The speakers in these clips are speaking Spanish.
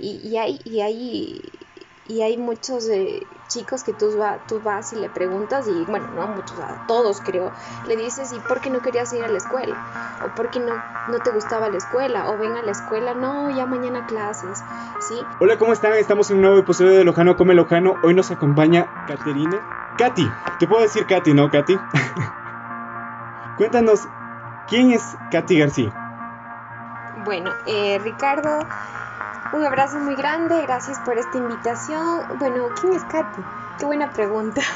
Y, y hay, y hay, y hay muchos eh, chicos que tú, tú vas y le preguntas, y bueno, no muchos, a todos creo, le dices, ¿y por qué no querías ir a la escuela? ¿O por qué no, no te gustaba la escuela? ¿O ven a la escuela? No, ya mañana clases, ¿sí? Hola, ¿cómo están? Estamos en un nuevo episodio de Lojano Come Lojano. Hoy nos acompaña Caterina. Katy, te puedo decir Katy, ¿no, Katy? Cuéntanos, ¿quién es Katy García? Bueno, eh, Ricardo, un abrazo muy grande, gracias por esta invitación. Bueno, ¿quién es Katy? Qué buena pregunta.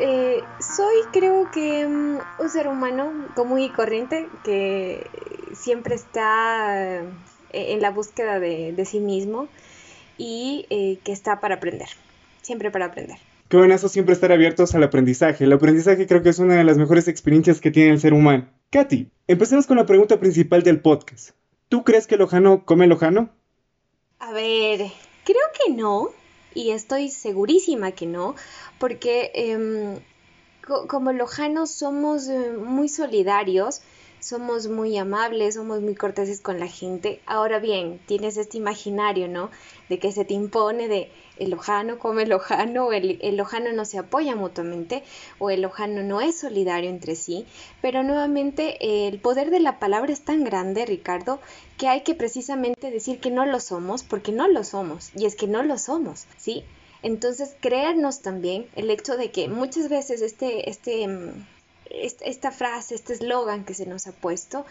Eh, soy creo que mm, un ser humano común y corriente que siempre está eh, en la búsqueda de, sí mismo y que está para aprender, siempre para aprender. Qué buenazo siempre estar abiertos al aprendizaje. El aprendizaje creo que es una de las mejores experiencias que tiene el ser humano. Katy, empecemos con la pregunta principal del podcast. ¿Tú crees que Lojano come Lojano? A ver, creo que no, y estoy segurísima que no, porque em, como lojanos somos eh, muy solidarios, somos muy amables, somos muy corteses con la gente. Ahora bien, tienes este imaginario, ¿no? De que se te impone de el lojano come el lojano, o el, el lojano no se apoya mutuamente, o el lojano no es solidario entre sí. Pero nuevamente, el poder de la palabra es tan grande, Ricardo, que hay que precisamente decir que no lo somos, porque no lo somos, y es que no lo somos, ¿sí? Entonces, creernos también el hecho de que muchas veces este, este, mm, esta frase, este eslogan que se nos ha puesto,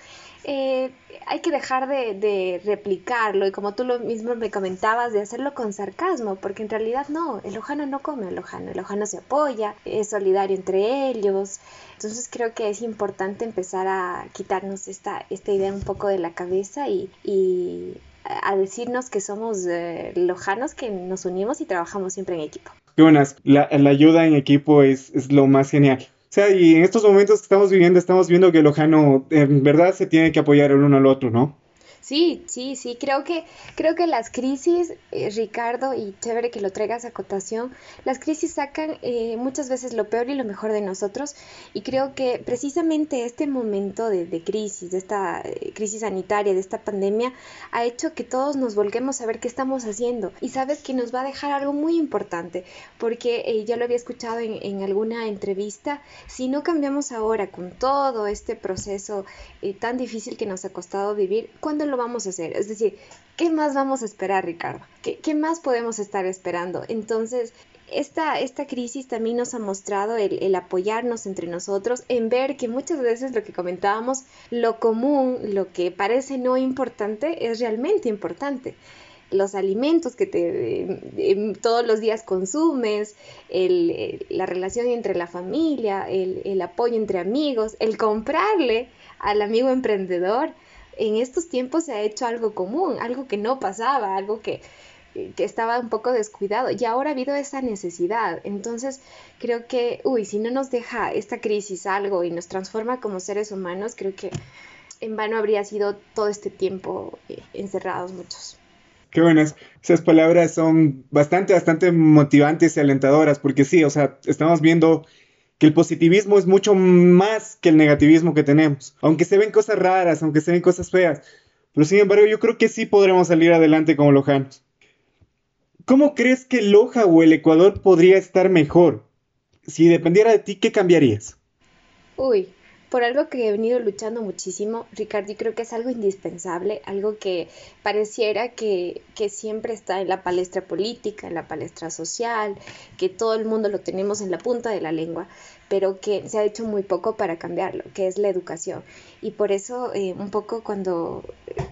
eh, hay que dejar de, replicarlo y como tú lo mismo me comentabas, de hacerlo con sarcasmo, porque en realidad no, el ojano no come el ojano, el ojano se apoya, es solidario entre ellos. Entonces creo que es importante empezar a quitarnos esta, esta idea un poco de la cabeza y, a decirnos que somos eh, lojanos, que nos unimos y trabajamos siempre en equipo. Qué buenas, la, ayuda en equipo es, es lo más genial. Sea, y en estos momentos que estamos viviendo, estamos viendo que Lojano en verdad se tiene que apoyar el uno al otro, ¿no? Sí, sí, sí, creo que, creo que las crisis, eh, Ricardo, y chévere que lo traigas a cotación, las crisis sacan eh, muchas veces lo peor y lo mejor de nosotros y creo que precisamente este momento de, crisis, de esta eh, crisis sanitaria, de esta pandemia, ha hecho que todos nos volquemos a ver qué estamos haciendo y sabes que nos va a dejar algo muy importante porque ya lo había escuchado en, en, alguna entrevista, si no cambiamos ahora con todo este proceso tan difícil que nos ha costado vivir, ¿cuándo lo vamos a hacer? Es decir, ¿qué más vamos a esperar, Ricardo? ¿Qué, más podemos estar esperando? Entonces, esta, esta crisis también nos ha mostrado el, apoyarnos entre nosotros, en ver que muchas veces lo que comentábamos, lo común, lo que parece no importante, es realmente importante los alimentos que te todos los días consumes, la relación entre la familia, el, el, apoyo entre amigos, el comprarle al amigo emprendedor, en estos tiempos se ha hecho algo común, algo que no pasaba, algo que, que estaba un poco descuidado y ahora ha habido esa necesidad. Entonces creo que, uy, si no nos deja esta crisis algo y nos transforma como seres humanos, creo que en vano habría sido todo este tiempo eh, encerrados muchos. Qué buenas. Esas palabras son bastante, bastante motivantes y alentadoras, porque sí, o sea, estamos viendo que el positivismo es mucho más que el negativismo que tenemos. Aunque se ven cosas raras, aunque se ven cosas feas. Pero sin embargo, yo creo que sí podremos salir adelante como lojanos. ¿Cómo crees que Loja o el Ecuador podría estar mejor? Si dependiera de ti, ¿qué cambiarías? Uy, por algo que he venido luchando muchísimo, Ricardo, y creo que es algo indispensable, algo que pareciera que, que, siempre está en la palestra política, en la palestra social, que todo el mundo lo tenemos en la punta de la lengua, pero que se ha hecho muy poco para cambiarlo, que es la educación. Y por eso eh, un poco cuando,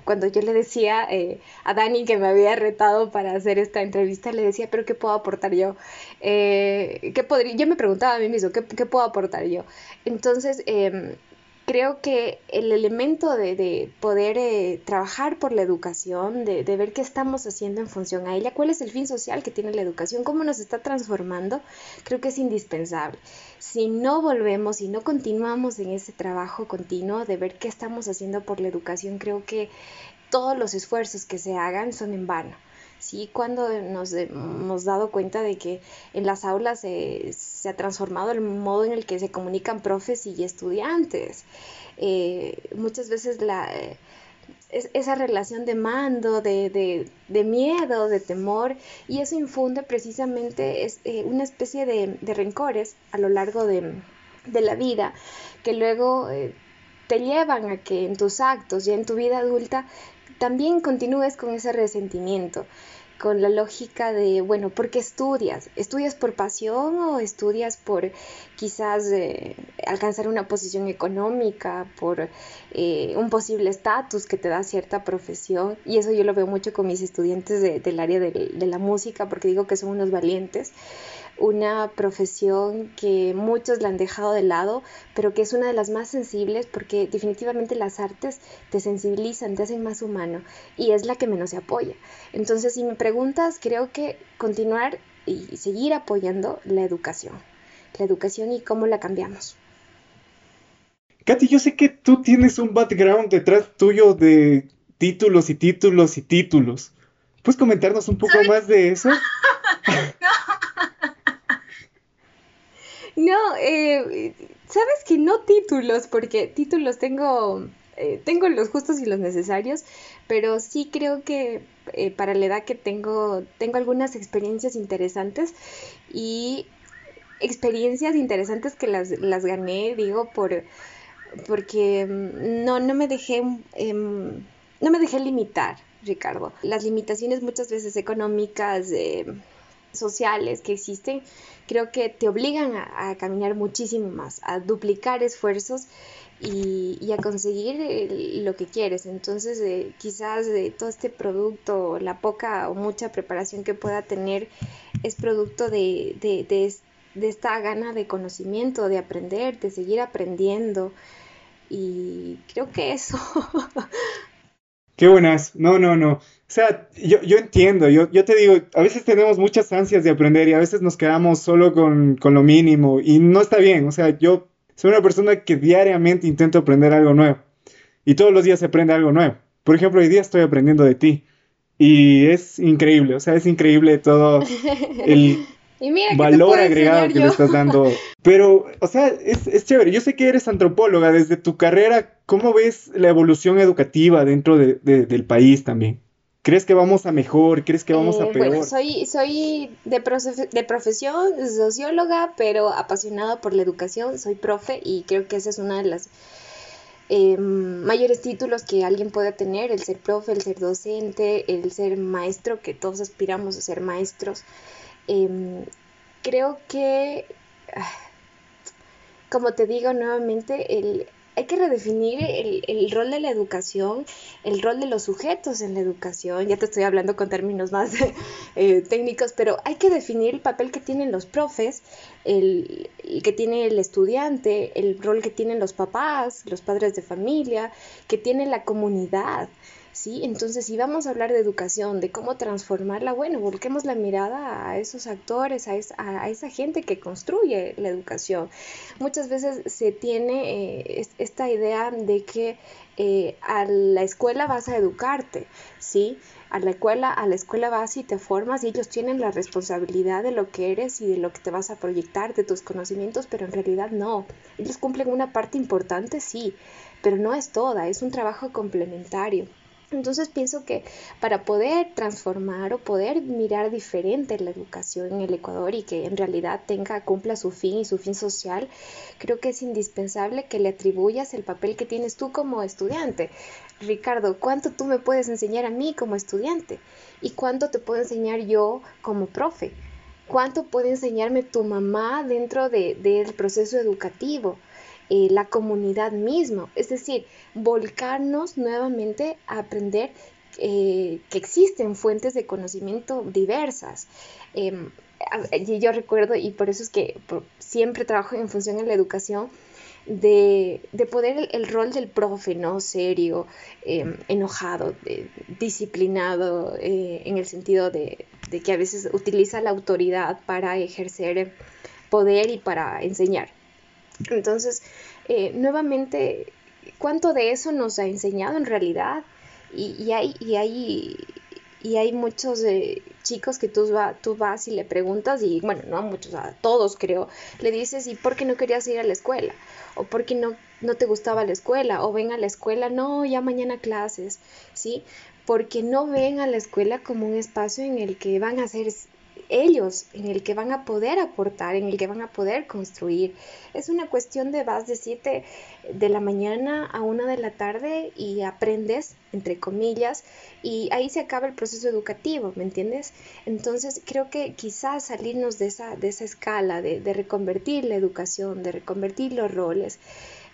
cuando yo le decía eh, a Dani que me había retado para hacer esta entrevista, le decía, pero ¿qué puedo aportar yo? Eh, ¿qué podría? Yo me preguntaba a mí mismo, ¿qué, qué puedo aportar yo? Entonces, em, creo que el elemento de, poder eh, trabajar por la educación, de, ver qué estamos haciendo en función a ella, cuál es el fin social que tiene la educación, cómo nos está transformando, creo que es indispensable. Si no volvemos, si no continuamos en ese trabajo continuo de ver qué estamos haciendo por la educación, creo que todos los esfuerzos que se hagan son en vano. ¿Sí? Cuando nos hemos dado cuenta de que en las aulas se ha transformado el modo en el que se comunican profes y estudiantes. Eh, muchas veces la, esa relación de mando, de, miedo, de temor, y eso infunde precisamente es, eh, una especie de, rencores a lo largo de, la vida, que luego eh, te llevan a que en tus actos, y en tu vida adulta, también continúes con ese resentimiento con la lógica de, bueno, ¿por qué estudias? ¿Estudias por pasión o estudias por quizás eh, alcanzar una posición económica, por eh, un posible estatus que te da cierta profesión? Y eso yo lo veo mucho con mis estudiantes del área de la música, porque digo que son unos valientes una profesión que muchos la han dejado de lado, pero que es una de las más sensibles porque definitivamente las artes te sensibilizan, te hacen más humano y es la que menos se apoya. Entonces, si me preguntas, creo que continuar y seguir apoyando la educación, la educación y cómo la cambiamos. Katy, yo sé que tú tienes un background detrás tuyo de títulos y títulos y títulos. ¿Puedes comentarnos un poco más de eso? No, eh, sabes que no títulos, porque títulos tengo, eh, tengo los justos y los necesarios, pero sí creo que eh, para la edad que tengo, tengo algunas experiencias interesantes y experiencias interesantes que las, las gané, digo, por porque mm, no, no me dejé em, no me dejé limitar, Ricardo. Las limitaciones muchas veces económicas, sociales que existen, creo que te obligan a, caminar muchísimo más, a duplicar esfuerzos y, a conseguir lo que quieres. Entonces, eh, quizás de todo este producto, la poca o mucha preparación que pueda tener, es producto de, de esta gana de conocimiento, de aprender, de seguir aprendiendo. Y creo que eso Qué buenas. No, no, no. O sea, yo, yo entiendo, yo, yo te digo, a veces tenemos muchas ansias de aprender y a veces nos quedamos solo con, con lo mínimo y no está bien. O sea, yo soy una persona que diariamente intento aprender algo nuevo y todos los días se aprende algo nuevo. Por ejemplo, hoy día estoy aprendiendo de ti y es increíble, o sea, es increíble todo el, valor agregado que le estás dando. Pero, o sea, es, es, chévere. Yo sé que eres antropóloga. Desde tu carrera, ¿cómo ves la evolución educativa dentro de, del país también? ¿Crees que vamos a mejor? ¿Crees que vamos a eh, peor? Bueno, soy, soy de, de profesión socióloga, pero apasionada por la educación. Soy profe y creo que esa es una de las em, mayores títulos que alguien pueda tener, el ser profe, el ser docente, el ser maestro, que todos aspiramos a ser maestros. Em, creo que, ah, como te digo nuevamente, el, hay que redefinir el, rol de la educación, el rol de los sujetos en la educación. Ya te estoy hablando con términos más eh, técnicos, pero hay que definir el papel que tienen los profes, el, que tiene el estudiante, el rol que tienen los papás, los padres de familia, que tiene la comunidad. ¿Sí? Entonces, si vamos a hablar de educación, de cómo transformarla, bueno, volquemos la mirada a esos actores, a, a esa gente que construye la educación. Muchas veces se tiene eh, esta idea de que eh, a la escuela vas a educarte, ¿sí? A la escuela, a la escuela vas y te formas y ellos tienen la responsabilidad de lo que eres y de lo que te vas a proyectar, de tus conocimientos, pero en realidad no. Ellos cumplen una parte importante, sí, pero no es toda, es un trabajo complementario. Entonces pienso que para poder transformar o poder mirar diferente la educación en el Ecuador y que en realidad tenga, cumpla su fin y su fin social, creo que es indispensable que le atribuyas el papel que tienes tú como estudiante. Ricardo, ¿cuánto tú me puedes enseñar a mí como estudiante? ¿Y cuánto te puedo enseñar yo como profe? ¿Cuánto puede enseñarme tu mamá dentro del proceso educativo? Eh, la comunidad misma. Es decir, volcarnos nuevamente a aprender eh, que existen fuentes de conocimiento diversas. Em, yo recuerdo, y por eso es que siempre trabajo en función de la educación, de, poder el, rol del profe, ¿no? Serio, em, enojado, disciplinado, eh, en el sentido de, de, que a veces utiliza la autoridad para ejercer poder y para enseñar. Entonces, eh, nuevamente, ¿cuánto de eso nos ha enseñado en realidad? Y, hay, y, hay, y hay muchos eh, chicos que tú, tú vas y le preguntas, y bueno, no a muchos, a todos creo, le dices, ¿y por qué no querías ir a la escuela? ¿O por qué no no te gustaba la escuela o ven a la escuela, no, ya mañana clases, ¿sí? Porque no ven a la escuela como un espacio en el que van a ser ellos, en el que van a poder aportar, en el que van a poder construir. Es una cuestión de vas de 7 de la mañana a 1 de la tarde y aprendes, entre comillas, y ahí se acaba el proceso educativo, ¿me entiendes? Entonces creo que quizás salirnos de esa, de esa escala, de, de reconvertir la educación, de reconvertir los roles,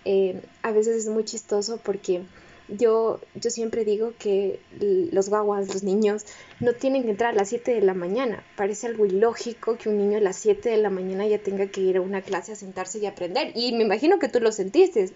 eh, a veces es muy chistoso porque yo, yo siempre digo que los guaguas, los niños, no tienen que entrar a las 7 de la mañana. Parece algo ilógico que un niño a las 7 de la mañana ya tenga que ir a una clase a sentarse y aprender. Y me imagino que tú lo sentiste.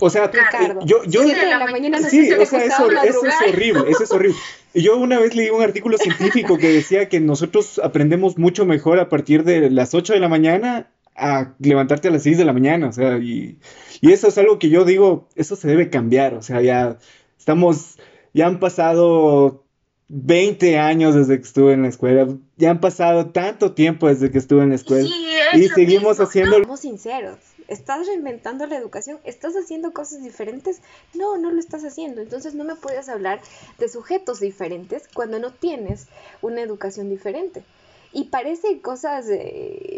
O sea, Ricardo, yo, yo de la mañana sí, o sea, eso, eso es horrible, eso es horrible. Yo una vez leí un artículo científico que decía que nosotros aprendemos mucho mejor a partir de las 8 de la mañana a levantarte a las 6 de la mañana, o sea, y, y, eso es algo que yo digo, eso se debe cambiar, o sea, ya estamos, ya han pasado 20 años desde que estuve en la escuela, ya han pasado tanto tiempo desde que estuve en la escuela y seguimos haciendo... Seamos sinceros, ¿estás reinventando la educación? ¿Estás haciendo cosas diferentes? No, no lo estás haciendo, entonces no me puedes hablar de sujetos diferentes cuando no tienes una educación diferente. Y parece cosas,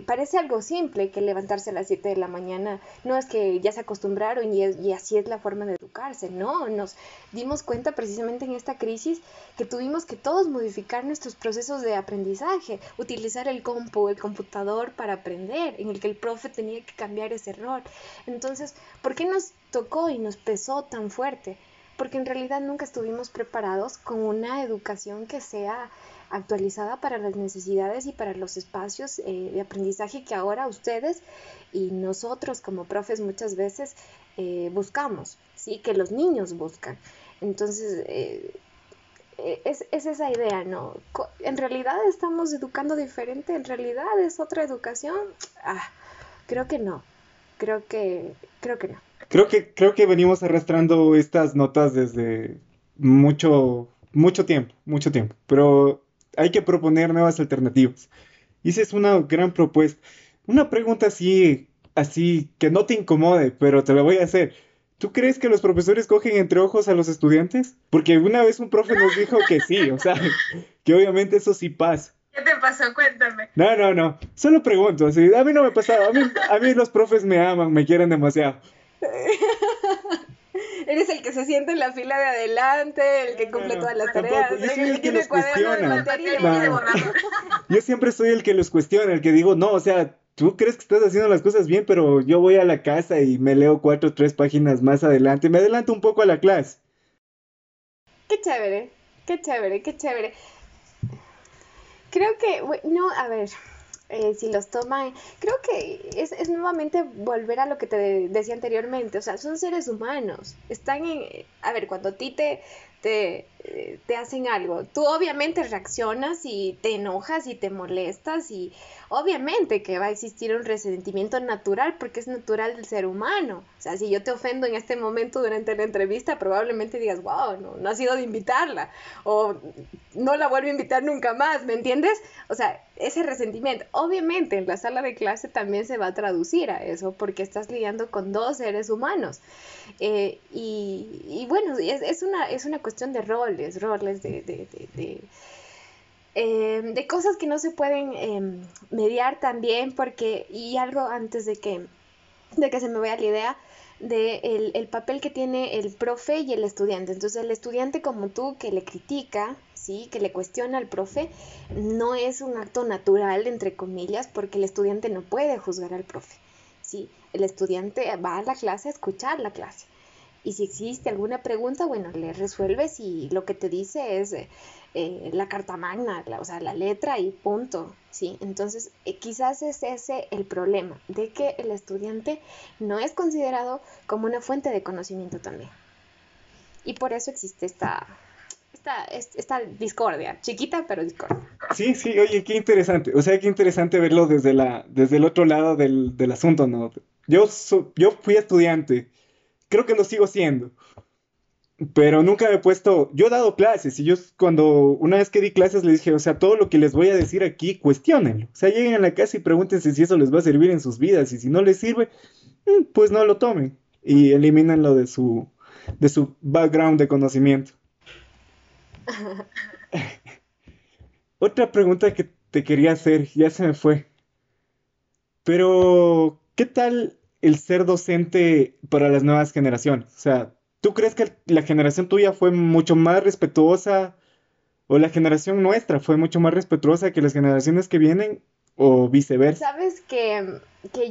parece algo simple que levantarse a las 7 de la mañana. No es que ya se acostumbraron y, y, así es la forma de educarse. No, nos dimos cuenta precisamente en esta crisis que tuvimos que todos modificar nuestros procesos de aprendizaje, utilizar el compu, el computador para aprender, en el que el profe tenía que cambiar ese rol. Entonces, ¿por qué nos tocó y nos pesó tan fuerte? Porque en realidad nunca estuvimos preparados con una educación que sea actualizada para las necesidades y para los espacios eh, de aprendizaje que ahora ustedes y nosotros como profes muchas veces eh, buscamos, ¿sí? que los niños buscan. Entonces, eh, es, es, esa idea, ¿no? En realidad estamos educando diferente, en realidad es otra educación. Ah, creo que no, creo que, creo que no. Creo que, creo que venimos arrastrando estas notas desde mucho, mucho tiempo, mucho tiempo. Pero hay que proponer nuevas alternativas. Y esa es una gran propuesta. Una pregunta así, así, que no te incomode, pero te la voy a hacer. ¿Tú crees que los profesores cogen entre ojos a los estudiantes? Porque una vez un profe nos dijo que sí, o sea, que obviamente eso sí pasa. ¿Qué te pasó? Cuéntame. No, no, no. Solo pregunto. Así, a mí no me pasa. A mí, a mí los profes me aman, me quieren demasiado. Eres el que se siente en la fila de adelante, el que cumple todas las tareas. Yo soy el, que los cuestiona. Yo siempre soy el que los cuestiona, el que digo, no, o sea, tú crees que estás haciendo las cosas bien, pero yo voy a la casa y me leo cuatro o tres páginas más adelante, me adelanto un poco a la clase. Qué chévere, qué chévere, qué chévere. Creo que, no, a ver, eh, si los toman, creo que es, es, nuevamente volver a lo que te decía anteriormente, o sea, son seres humanos, están en, a ver, cuando a ti te, te, te hacen algo. Tú obviamente reaccionas y te enojas y te molestas y obviamente que va a existir un resentimiento natural porque es natural del ser humano. O sea, si yo te ofendo en este momento durante la entrevista, probablemente digas, wow, no, no ha sido de invitarla o no la vuelvo a invitar nunca más, ¿me entiendes? O sea, ese resentimiento. Obviamente en la sala de clase también se va a traducir a eso porque estás lidiando con dos seres humanos. Eh, y, y, bueno, es, es, una, es una cuestión de roles, roles de, de, de, em, de cosas que no se pueden em, mediar también porque, y algo antes de que, de que se me vaya la idea, de el, el, papel que tiene el profe y el estudiante. Entonces el estudiante como tú que le critica, ¿sí? que le cuestiona al profe, no es un acto natural, entre comillas, porque el estudiante no puede juzgar al profe. ¿sí? El estudiante va a la clase a escuchar la clase. Y si existe alguna pregunta, bueno, le resuelves y lo que te dice es eh, la carta magna, o sea, la letra y punto, ¿sí? Entonces, eh, quizás es ese el problema, de que el estudiante no es considerado como una fuente de conocimiento también. Y por eso existe esta, esta, esta discordia, chiquita pero discordia. Sí, sí, oye, qué interesante, o sea, qué interesante verlo desde, la, desde el otro lado del, del asunto, ¿no? Yo, yo fui estudiante creo que lo sigo siendo. Pero nunca me he puesto, yo he dado clases y yo cuando una vez que di clases le dije, o sea, todo lo que les voy a decir aquí, cuestionenlo. O sea, lleguen a la casa y pregúntense si eso les va a servir en sus vidas y si no les sirve, mm, pues no lo tomen. y eliminan lo de su, de su background de conocimiento. Otra pregunta que te quería hacer, ya se me fue. Pero, ¿qué tal el ser docente para las nuevas generaciones? O sea, ¿tú crees que la generación tuya fue mucho más respetuosa o la generación nuestra fue mucho más respetuosa que las generaciones que vienen o viceversa? Sabes que,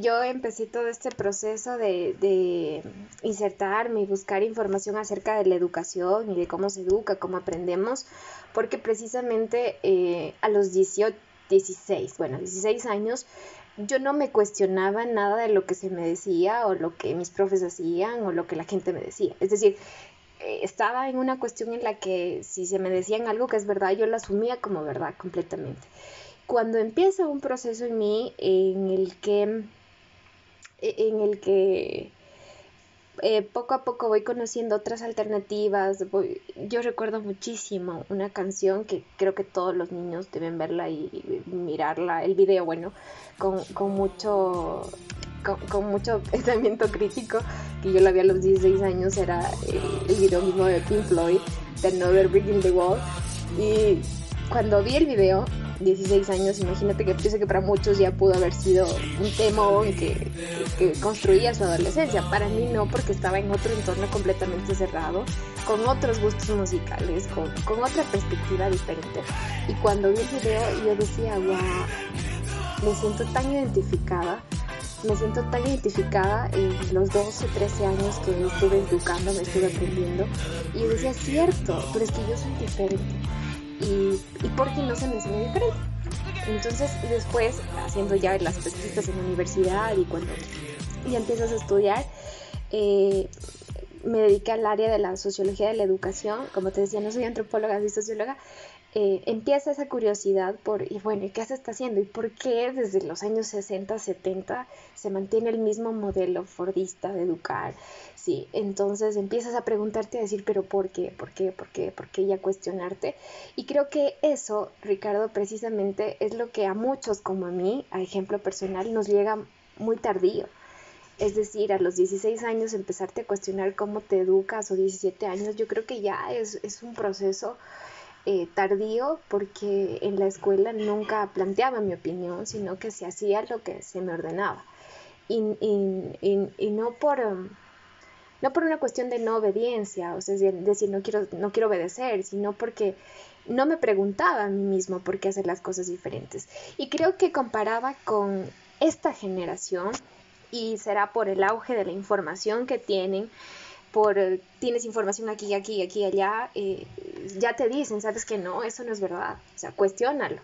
yo empecé todo este proceso de, de, insertarme y buscar información acerca de la educación y de cómo se educa, cómo aprendemos, porque precisamente eh, a los 18, 16, bueno, 16 años, yo no me cuestionaba nada de lo que se me decía o lo que mis profes hacían o lo que la gente me decía. Es decir, eh, estaba en una cuestión en la que si se me decían algo que es verdad, yo lo asumía como verdad completamente. Cuando empieza un proceso en mí en el que, en el que eh, poco a poco voy conociendo otras alternativas. yo recuerdo muchísimo una canción que creo que todos los niños deben verla y, mirarla, el video, bueno, con, con mucho con, mucho pensamiento crítico, que yo la vi a los 16 años, era eh, el video mismo de Pink Floyd, de Another Brick in the Wall. Y cuando vi el video, 16 años, imagínate que pienso que para muchos ya pudo haber sido un temón que, construía su adolescencia. Para mí no, porque estaba en otro entorno completamente cerrado, con otros gustos musicales, con, con otra perspectiva diferente. Y cuando vi el video yo decía, wow, me siento tan identificada me siento tan identificada en los 12, 13 años que me estuve educando, me estuve aprendiendo. Y yo decía, cierto, pero es que yo soy diferente y, y porque no se me enseña diferente. Entonces, después, haciendo ya las pesquisas en la universidad y cuando ya empiezas a estudiar, eh, me dediqué al área de la sociología de la educación. Como te decía, no soy antropóloga, soy socióloga. Eh, empieza esa curiosidad por, y bueno, ¿qué se está haciendo? ¿Y por qué desde los años 60, 70 se mantiene el mismo modelo fordista de educar? Sí, entonces empiezas a preguntarte, a decir, pero ¿por qué? ¿Por qué? ¿Por qué? ¿Por qué? Y a cuestionarte. Y creo que eso, Ricardo, precisamente es lo que a muchos como a mí, a ejemplo personal, nos llega muy tardío. Es decir, a los 16 años empezarte a cuestionar cómo te educas o 17 años, yo creo que ya es, es un proceso eh, tardío porque en la escuela nunca planteaba mi opinión, sino que se hacía lo que se me ordenaba. Y, no por... Um, no por una cuestión de no obediencia, o sea, decir, no quiero, no quiero obedecer, sino porque no me preguntaba a mí mismo por qué hacer las cosas diferentes. Y creo que comparaba con esta generación, y será por el auge de la información que tienen, por tienes información aquí, aquí, aquí, allá, eh, ya te dicen, sabes que no, eso no es verdad, o sea, cuestiónalo.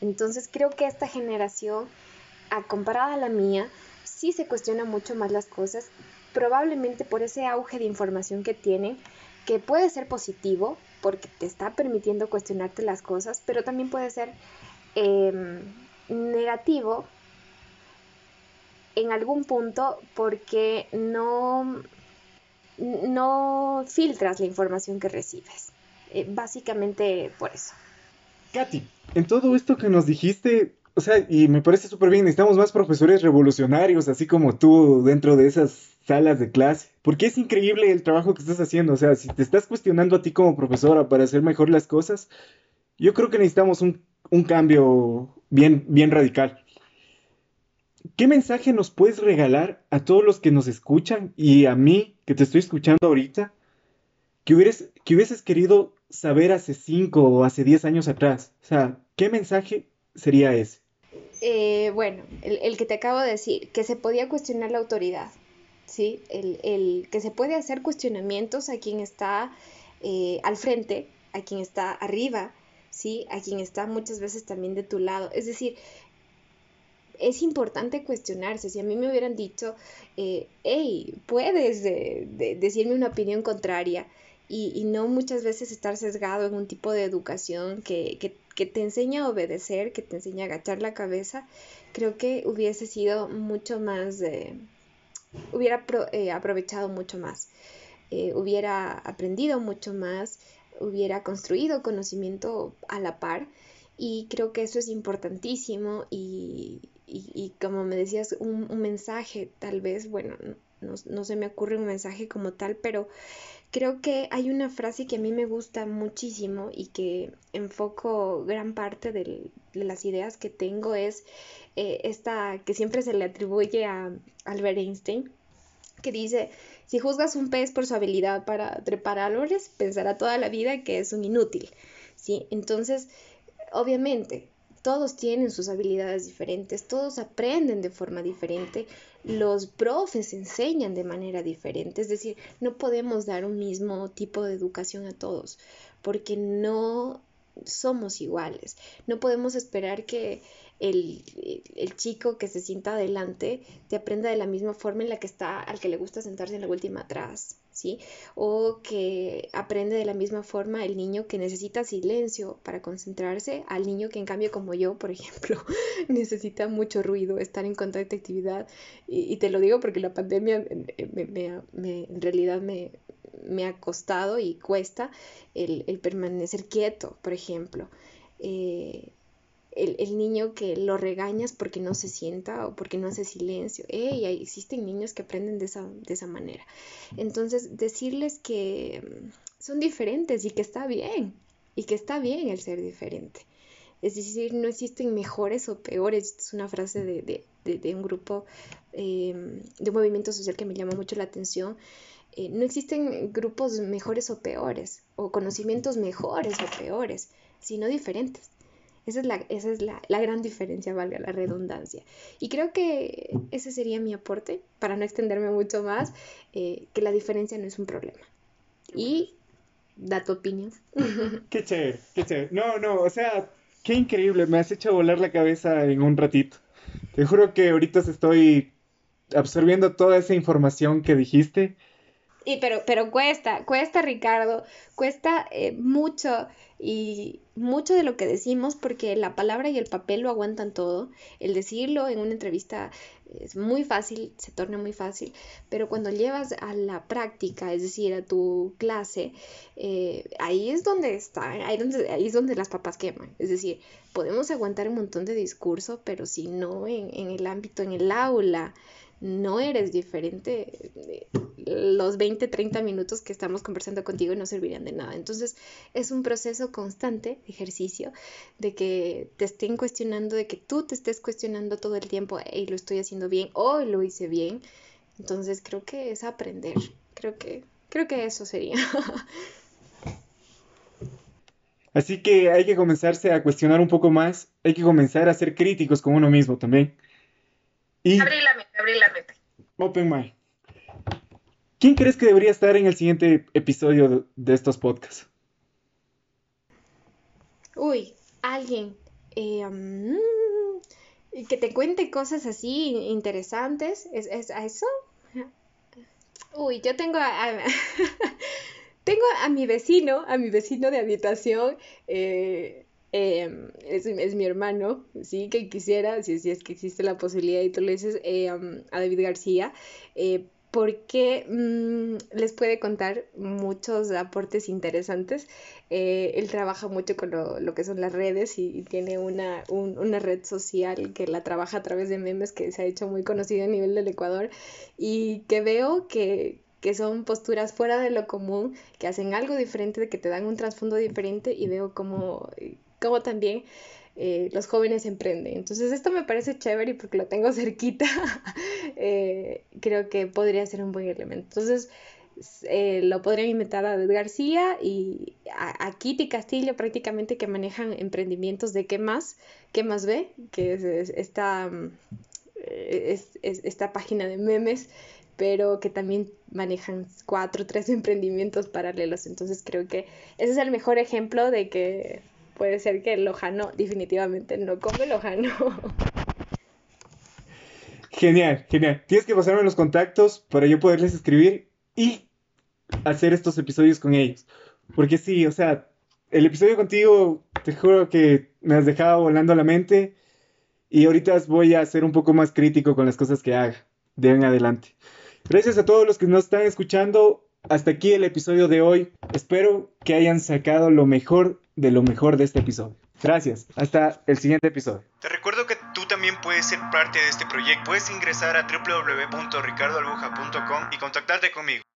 Entonces creo que esta generación, a comparada a la mía, sí se cuestiona mucho más las cosas, probablemente por ese auge de información que tienen, que puede ser positivo, porque te está permitiendo cuestionarte las cosas, pero también puede ser em, negativo en algún punto porque no no filtras la información que recibes. Eh, básicamente por eso. Katy, en todo esto que nos dijiste, o sea, y me parece súper bien, necesitamos más profesores revolucionarios, así como tú, dentro de esas salas de clase. Porque es increíble el trabajo que estás haciendo. O sea, si te estás cuestionando a ti como profesora para hacer mejor las cosas, yo creo que necesitamos un, un cambio bien, bien radical. ¿Qué mensaje nos puedes regalar a todos los que nos escuchan y a mí que te estoy escuchando ahorita que hubieras, que hubieses querido saber hace cinco o hace diez años atrás? O sea, ¿qué mensaje sería ese? Eh, bueno, el, que te acabo de decir, que se podía cuestionar la autoridad, ¿sí? El, que se puede hacer cuestionamientos a quien está eh, al frente, a quien está arriba, ¿sí? A quien está muchas veces también de tu lado. Es decir, es importante cuestionarse. Si a mí me hubieran dicho, eh, hey, puedes decirme una opinión contraria y, no muchas veces estar sesgado en un tipo de educación que, te enseña a obedecer, que te enseña a agachar la cabeza, creo que hubiese sido mucho más, hubiera eh, aprovechado mucho más, eh, hubiera aprendido mucho más, hubiera construido conocimiento a la par. Y creo que eso es importantísimo y, y, como me decías, un, mensaje tal vez, bueno, no, se me ocurre un mensaje como tal, pero creo que hay una frase que a mí me gusta muchísimo y que enfoco gran parte de las ideas que tengo es eh, esta que siempre se le atribuye a Albert Einstein, que dice, si juzgas un pez por su habilidad para trepar árboles, pensará toda la vida que es un inútil, ¿sí? Entonces, obviamente, todos tienen sus habilidades diferentes, todos aprenden de forma diferente, los profes enseñan de manera diferente, es decir, no podemos dar un mismo tipo de educación a todos, porque no somos iguales. No podemos esperar que el, chico que se sienta adelante te aprenda de la misma forma en la que está al que le gusta sentarse en la última atrás, ¿sí? O que aprende de la misma forma el niño que necesita silencio para concentrarse al niño que en cambio como yo, por ejemplo, necesita mucho ruido, estar en contacto actividad. Y, te lo digo porque la pandemia en realidad me, me ha costado y cuesta el, permanecer quieto, por ejemplo. Eh, el, niño que lo regañas porque no se sienta o porque no hace silencio. y existen niños que aprenden de esa, de esa manera. Entonces, decirles que mm, son diferentes y que está bien, y que está bien el ser diferente. Es decir, no existen mejores o peores. Es una frase de, un grupo, eh, de un movimiento social que me llama mucho la atención. Eh, no existen grupos mejores o peores, o conocimientos mejores o peores, sino diferentes. Esa es, la, esa es la, gran diferencia, valga la redundancia. Y creo que ese sería mi aporte, para no extenderme mucho más, eh, que la diferencia no es un problema. Y da tu opinión. Qué chévere, qué chévere. No, no, o sea, qué increíble, me has hecho volar la cabeza en un ratito. Te juro que ahorita estoy absorbiendo toda esa información que dijiste y pero, pero cuesta, cuesta Ricardo, cuesta eh, mucho y mucho de lo que decimos porque la palabra y el papel lo aguantan todo. El decirlo en una entrevista es muy fácil, se torna muy fácil, pero cuando llevas a la práctica, es decir, a tu clase, eh, ahí es donde está, ahí, donde, ahí es donde las papas queman. Es decir, podemos aguantar un montón de discurso, pero si no en, en el ámbito, en el aula, no eres diferente, los 20, 30 minutos que estamos conversando contigo no servirían de nada. Entonces es un proceso constante ejercicio, de que te estén cuestionando, de que tú te estés cuestionando todo el tiempo, hey, lo estoy haciendo bien, hoy lo hice bien. Entonces creo que es aprender, creo que, creo que eso sería. Así que hay que comenzarse a cuestionar un poco más, hay que comenzar a ser críticos con uno mismo también. Y... Abrir la mente, abrir la mente. Open mind. ¿Quién crees que debería estar en el siguiente episodio de, estos podcasts? Uy, alguien eh, mm, que te cuente cosas así interesantes. ¿Es, es a eso? Uy, yo tengo a, tengo a mi vecino, a mi vecino de habitación. Eh, Em, es, mi hermano, sí, que quisiera, si, si, es que existe la posibilidad y tú le dices em, a David García, eh, porque mm, les puede contar muchos aportes interesantes. Eh, él trabaja mucho con lo, que son las redes y, tiene una, una, red social que la trabaja a través de memes que se ha hecho muy conocida a nivel del Ecuador y que veo que, que son posturas fuera de lo común, que hacen algo diferente, que te dan un trasfondo diferente y veo como como también eh, los jóvenes emprenden. Entonces esto me parece chévere y porque lo tengo cerquita, eh, creo que podría ser un buen elemento. Entonces eh, lo podría inventar a David García y a, Kitty Castillo prácticamente que manejan emprendimientos de qué más, qué más ve, que es, esta, esta página de memes pero que también manejan cuatro o tres emprendimientos paralelos. Entonces creo que ese es el mejor ejemplo de que puede ser que lojano definitivamente no come lojano. Genial, genial. Tienes que pasarme los contactos para yo poderles escribir y hacer estos episodios con ellos. Porque sí, o sea, el episodio contigo, te juro que me has dejado volando la mente y ahorita voy a ser un poco más crítico con las cosas que haga de en adelante. Gracias a todos los que nos están escuchando. Hasta aquí el episodio de hoy. Espero que hayan sacado lo mejor de lo mejor de este episodio. Gracias. Hasta el siguiente episodio. Te recuerdo que tú también puedes ser parte de este proyecto. Puedes ingresar a www.ricardoalbuja.com y contactarte conmigo.